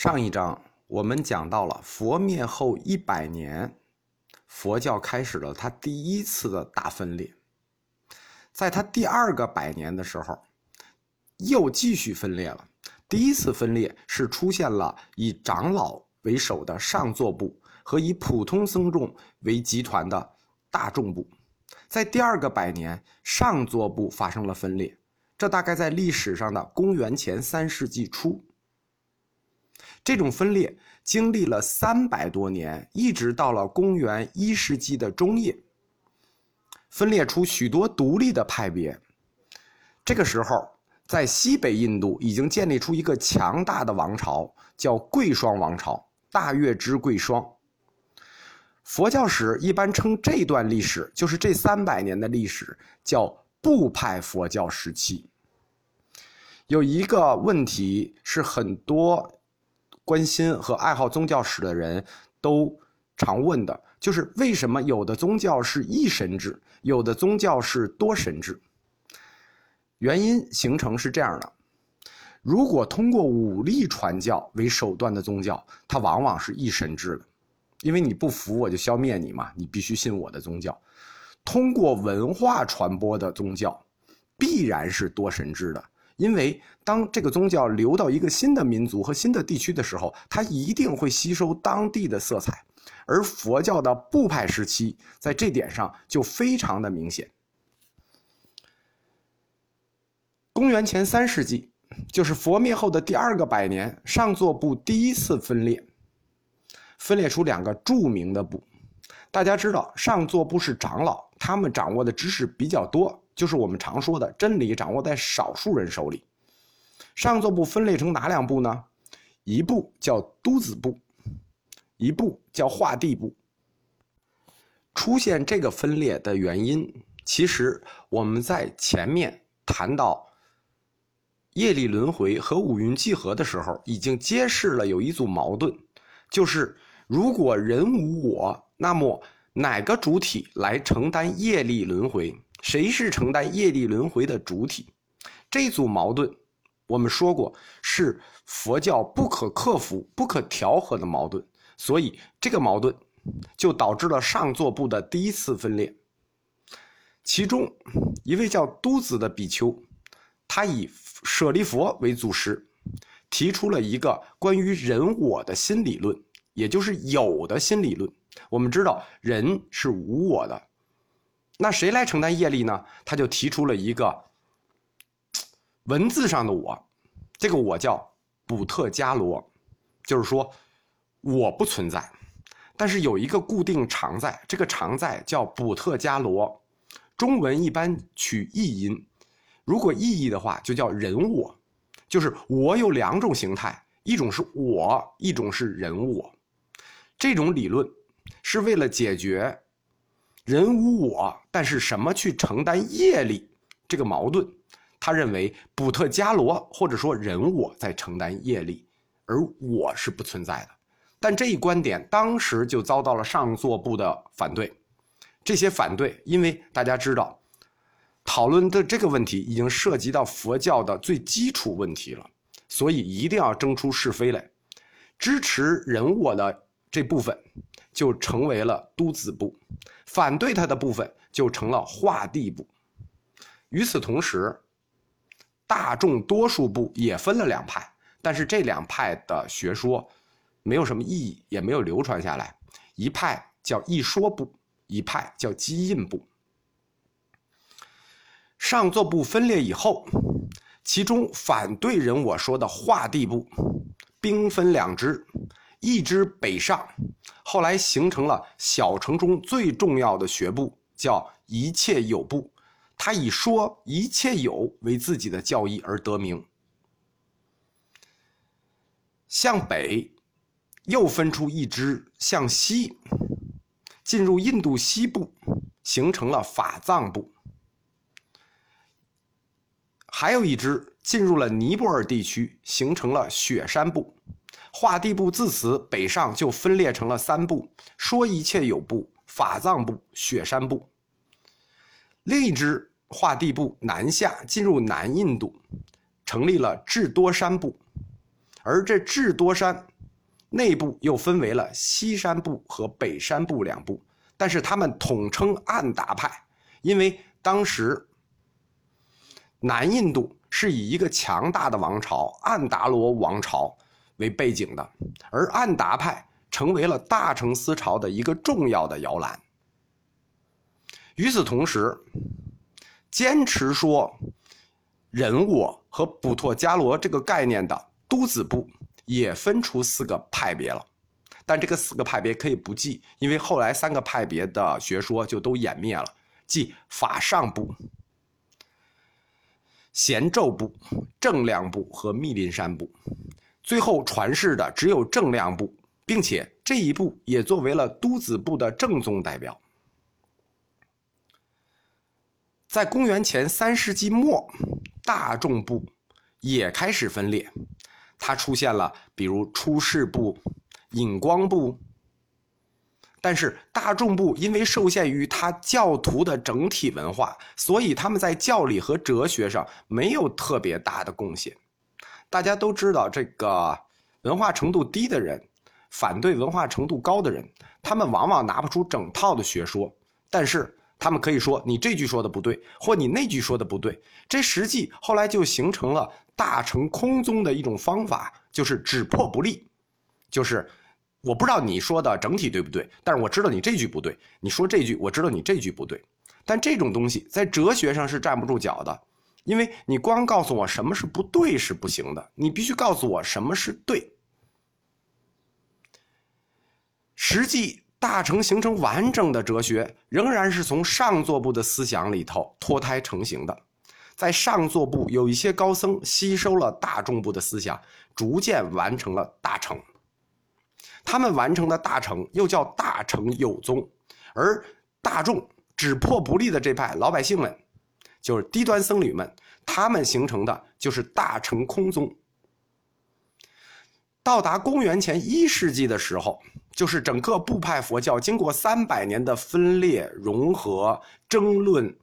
上一章我们讲到了佛灭后一百年，佛教开始了它第一次的大分裂。在它第二个百年的时候，又继续分裂了。第一次分裂是出现了以长老为首的上座部和以普通僧众为集团的大众部。在第二个百年，上座部发生了分裂，这大概在历史上的公元前三世纪初。这种分裂经历了三百多年，一直到了公元一世纪的中叶，分裂出许多独立的派别。这个时候，在西北印度已经建立出一个强大的王朝，叫贵霜王朝，大月之贵霜。佛教史一般称这段历史，就是这三百年的历史，叫部派佛教时期。有一个问题是很多。关心和爱好宗教史的人都常问的，就是为什么有的宗教是一神制，有的宗教是多神制？原因形成是这样的：如果通过武力传教为手段的宗教，它往往是一神制的，因为你不服我就消灭你嘛，你必须信我的宗教。通过文化传播的宗教，必然是多神制的。因为当这个宗教流到一个新的民族和新的地区的时候，它一定会吸收当地的色彩，而佛教的部派时期在这点上就非常的明显。公元前三世纪，就是佛灭后的第二个百年，上座部第一次分裂，分裂出两个著名的部。大家知道，上座部是长老，他们掌握的知识比较多。就是我们常说的真理掌握在少数人手里。上座部分类成哪两部呢？一部叫都子部，一部叫化地部。出现这个分裂的原因，其实我们在前面谈到业力轮回和五蕴聚合的时候，已经揭示了有一组矛盾，就是如果人无我，那么哪个主体来承担业力轮回？谁是承担业力轮回的主体？这组矛盾，我们说过是佛教不可克服、不可调和的矛盾，所以这个矛盾就导致了上座部的第一次分裂。其中一位叫都子的比丘，他以舍利佛为祖师，提出了一个关于人我的新理论，也就是有的新理论。我们知道人是无我的。那谁来承担业力呢？他就提出了一个文字上的我，这个我叫补特伽罗，就是说我不存在，但是有一个固定常在，这个常在叫补特伽罗。中文一般取意音，如果意义的话就叫人我，就是我有两种形态，一种是我，一种是人我。这种理论是为了解决。人无我，但是什么去承担业力？这个矛盾，他认为补特伽罗或者说人我在承担业力，而我是不存在的。但这一观点当时就遭到了上座部的反对。这些反对，因为大家知道，讨论的这个问题已经涉及到佛教的最基础问题了，所以一定要争出是非来。支持人我的这部分。就成为了都子部，反对他的部分就成了画地部。与此同时，大众多数部也分了两派，但是这两派的学说没有什么意义，也没有流传下来。一派叫一说部，一派叫基印部。上座部分裂以后，其中反对人我说的画地部，兵分两支。一支北上，后来形成了小城中最重要的学部，叫一切有部。他以说一切有为自己的教义而得名。向北，又分出一支向西，进入印度西部，形成了法藏部。还有一支进入了尼泊尔地区，形成了雪山部。化地部自此北上就分裂成了三部：说一切有部、法藏部、雪山部。另一支化地部南下进入南印度，成立了智多山部，而这智多山内部又分为了西山部和北山部两部，但是他们统称安达派，因为当时南印度是以一个强大的王朝安达罗王朝为背景的，而安达派成为了大乘思潮的一个重要的摇篮。与此同时，坚持说人我和普陀伽罗这个概念的都子部也分出四个派别了，但这个四个派别可以不记，因为后来三个派别的学说就都湮灭了，即法上部、贤咒部、正量部和密林山部，最后传世的只有正量部，并且这一部也作为了都子部的正宗代表。在公元前三世纪末，大众部也开始分裂，它出现了，比如出世部、引光部。但是大众部因为受限于它教徒的整体文化，所以他们在教理和哲学上没有特别大的贡献。大家都知道，这个文化程度低的人反对文化程度高的人，他们往往拿不出整套的学说，但是。他们可以说你这句说的不对，或你那句说的不对。这实际后来就形成了大乘空宗的一种方法，就是只破不立。就是我不知道你说的整体对不对，但是我知道你这句不对。你说这句，我知道你这句不对。但这种东西在哲学上是站不住脚的，因为你光告诉我什么是不对是不行的，你必须告诉我什么是对。实际。大乘形成完整的哲学，仍然是从上座部的思想里头脱胎成型的。在上座部有一些高僧吸收了大众部的思想，逐渐完成了大乘。他们完成的大乘又叫大乘有宗，而大众只破不立的这派老百姓们，就是低端僧侣们，他们形成的就是大乘空宗。到达公元前一世纪的时候，就是整个部派佛教经过三百年的分裂、融合、争论，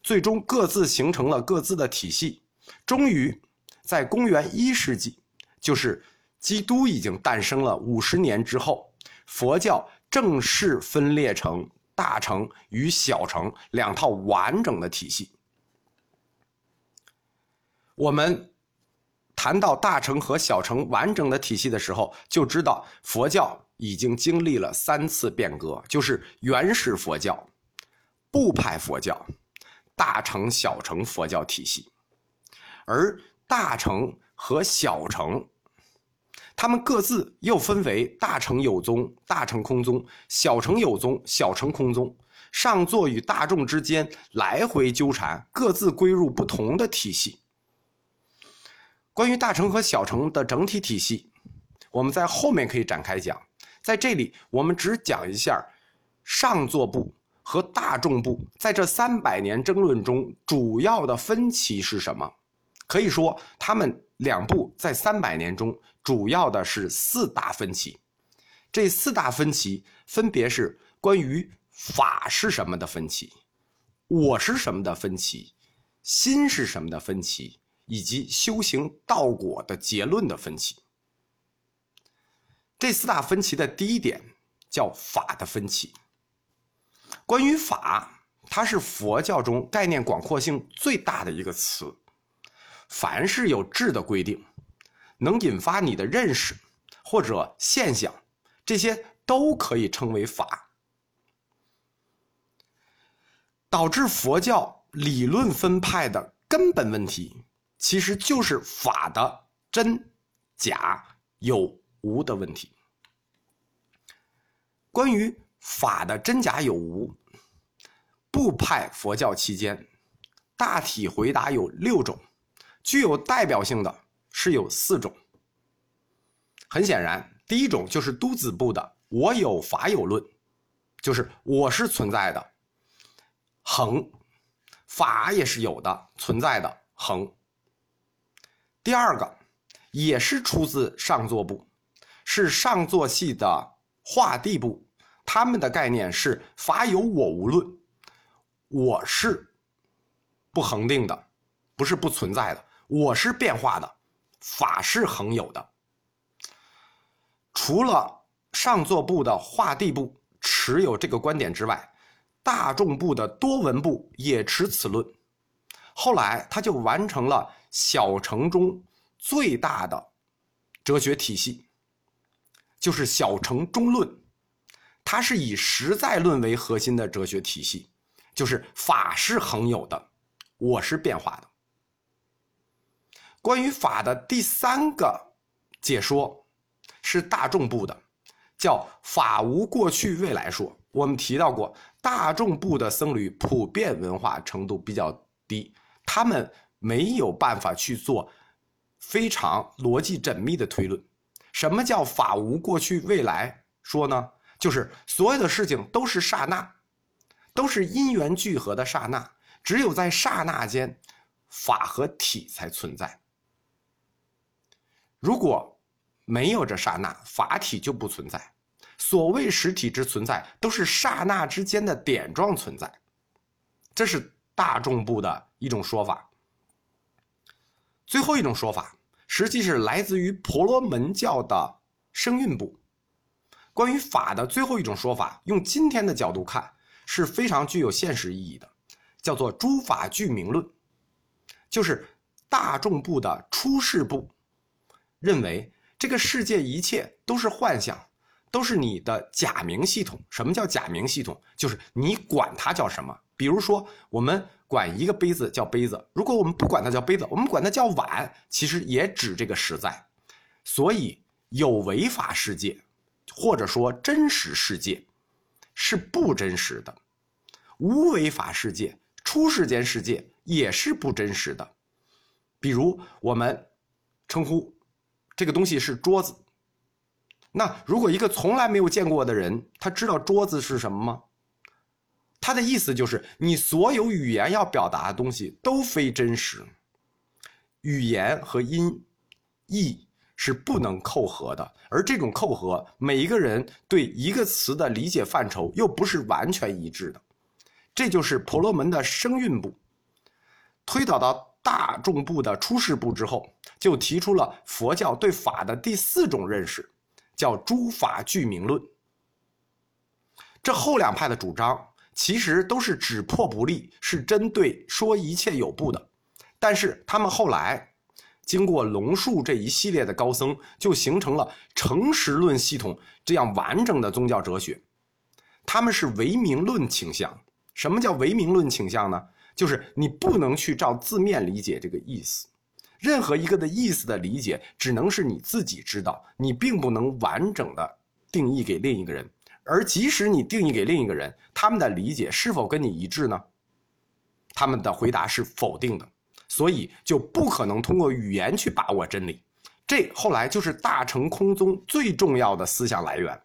最终各自形成了各自的体系。终于，在公元一世纪，就是基督已经诞生了五十年之后，佛教正式分裂成大乘与小乘两套完整的体系。我们。谈到大乘和小乘完整的体系的时候，就知道佛教已经经历了三次变革，就是原始佛教、部派佛教、大乘小乘佛教体系。而大乘和小乘，他们各自又分为大乘有宗、大乘空宗；小乘有宗、小乘空宗。上座与大众之间来回纠缠，各自归入不同的体系。关于大乘和小乘的整体体系，我们在后面可以展开讲。在这里，我们只讲一下上座部和大众部在这三百年争论中主要的分歧是什么。可以说，他们两部在三百年中主要的是四大分歧。这四大分歧分别是关于法是什么的分歧，我是什么的分歧，心是什么的分歧。以及修行道果的结论的分歧，这四大分歧的第一点叫法的分歧。关于法，它是佛教中概念广阔性最大的一个词。凡是有质的规定，能引发你的认识或者现象，这些都可以称为法。导致佛教理论分派的根本问题。其实就是法的真、假、有、无的问题。关于法的真假有无，部派佛教期间，大体回答有六种，具有代表性的是有四种。很显然，第一种就是都子部的“我有法有论”，就是我是存在的，恒法也是有的存在的恒。第二个也是出自上座部，是上座系的画地部，他们的概念是法有我无论，我是不恒定的，不是不存在的，我是变化的，法是恒有的，除了上座部的画地部持有这个观点之外，大众部的多闻部也持此论。后来他就完成了小乘中最大的哲学体系，就是小乘中论。它是以实在论为核心的哲学体系，就是法是恒有的，我是变化的。关于法的第三个解说是大众部的，叫法无过去未来说。我们提到过，大众部的僧侣普遍文化程度比较低，他们没有办法去做非常逻辑缜密的推论。什么叫法无过去未来说呢？就是所有的事情都是刹那，都是因缘聚合的刹那，只有在刹那间，法和体才存在。如果没有这刹那，法体就不存在。所谓实体之存在，都是刹那之间的点状存在。这是大众部的一种说法。最后一种说法，实际是来自于婆罗门教的声韵部。关于法的最后一种说法，用今天的角度看是非常具有现实意义的，叫做诸法具名论，就是大众部的出世部。认为这个世界一切都是幻象，都是你的假名系统。什么叫假名系统？就是你管它叫什么。比如说，我们管一个杯子叫杯子，如果我们不管它叫杯子，我们管它叫碗，其实也指这个实在。所以，有违法世界，或者说真实世界，是不真实的；无为法世界、出世间世界也是不真实的。比如，我们称呼。这个东西是桌子。那如果一个从来没有见过的人，他知道桌子是什么吗？他的意思就是，你所有语言要表达的东西都非真实。语言和音意是不能扣合的，而这种扣合，每一个人对一个词的理解范畴又不是完全一致的。这就是婆罗门的声韵部，推导到。大众部的出世部之后，就提出了佛教对法的第四种认识，叫诸法具名论。这后两派的主张其实都是只破不立，是针对说一切有部的。但是他们后来经过龙树这一系列的高僧，就形成了诚实论系统这样完整的宗教哲学。他们是唯名论倾向。什么叫唯名论倾向呢？就是你不能去照字面理解这个意思，任何一个的意思的理解只能是你自己知道，你并不能完整的定义给另一个人。而即使你定义给另一个人，他们的理解是否跟你一致呢？他们的回答是否定的，所以就不可能通过语言去把握真理。这后来就是大乘空宗最重要的思想来源。